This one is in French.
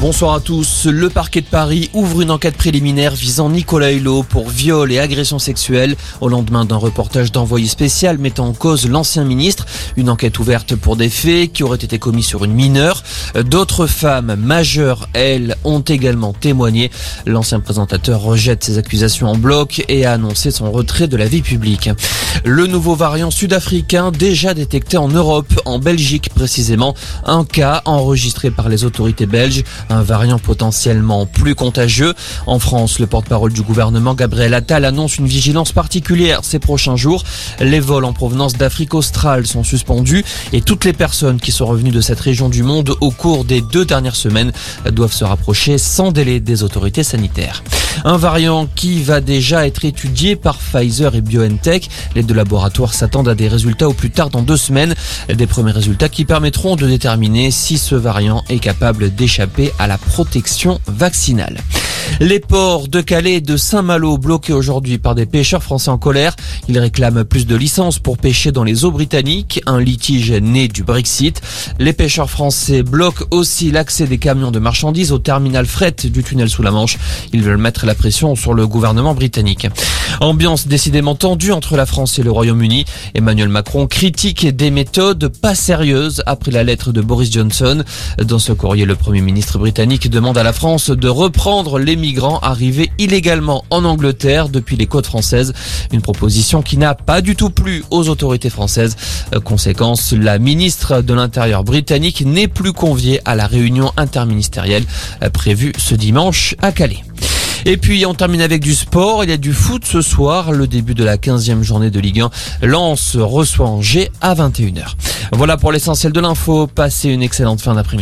Bonsoir à tous. Le parquet de Paris ouvre une enquête préliminaire visant Nicolas Hulot pour viol et agression sexuelle au lendemain d'un reportage d'envoyé spécial mettant en cause l'ancien ministre. Une enquête ouverte pour des faits qui auraient été commis sur une mineure. D'autres femmes majeures, elles, ont également témoigné. L'ancien présentateur rejette ces accusations en bloc et a annoncé son retrait de la vie publique. Le nouveau variant sud-africain déjà détecté en Europe, en Belgique précisément, un cas enregistré par les autorités belges un variant potentiellement plus contagieux. En France, le porte-parole du gouvernement, Gabriel Attal, annonce une vigilance particulière ces prochains jours. Les vols en provenance d'Afrique australe sont suspendus et toutes les personnes qui sont revenues de cette région du monde au cours des deux dernières semaines doivent se rapprocher sans délai des autorités sanitaires. Un variant qui va déjà être étudié par Pfizer et BioNTech. Les deux laboratoires s'attendent à des résultats au plus tard dans deux semaines. Des premiers résultats qui permettront de déterminer si ce variant est capable d'échapper à la protection vaccinale. Les ports de Calais et de Saint-Malo bloqués aujourd'hui par des pêcheurs français en colère. Ils réclament plus de licences pour pêcher dans les eaux britanniques, un litige né du Brexit. Les pêcheurs français bloquent aussi l'accès des camions de marchandises au terminal fret du tunnel sous la Manche. Ils veulent mettre la pression sur le gouvernement britannique. Ambiance décidément tendue entre la France et le Royaume-Uni. Emmanuel Macron critique des méthodes pas sérieuses après la lettre de Boris Johnson. Dans ce courrier, le Premier ministre britannique demande à la France de reprendre les migrants arrivés illégalement en Angleterre depuis les côtes françaises. Une proposition qui n'a pas du tout plu aux autorités françaises. Conséquence, la ministre de l'Intérieur britannique n'est plus conviée à la réunion interministérielle prévue ce dimanche à Calais. Et puis on termine avec du sport. Il y a du foot ce soir, le début de la 15e journée de Ligue 1. Lens reçoit Angers à 21h. Voilà pour l'essentiel de l'info. Passez une excellente fin d'après-midi.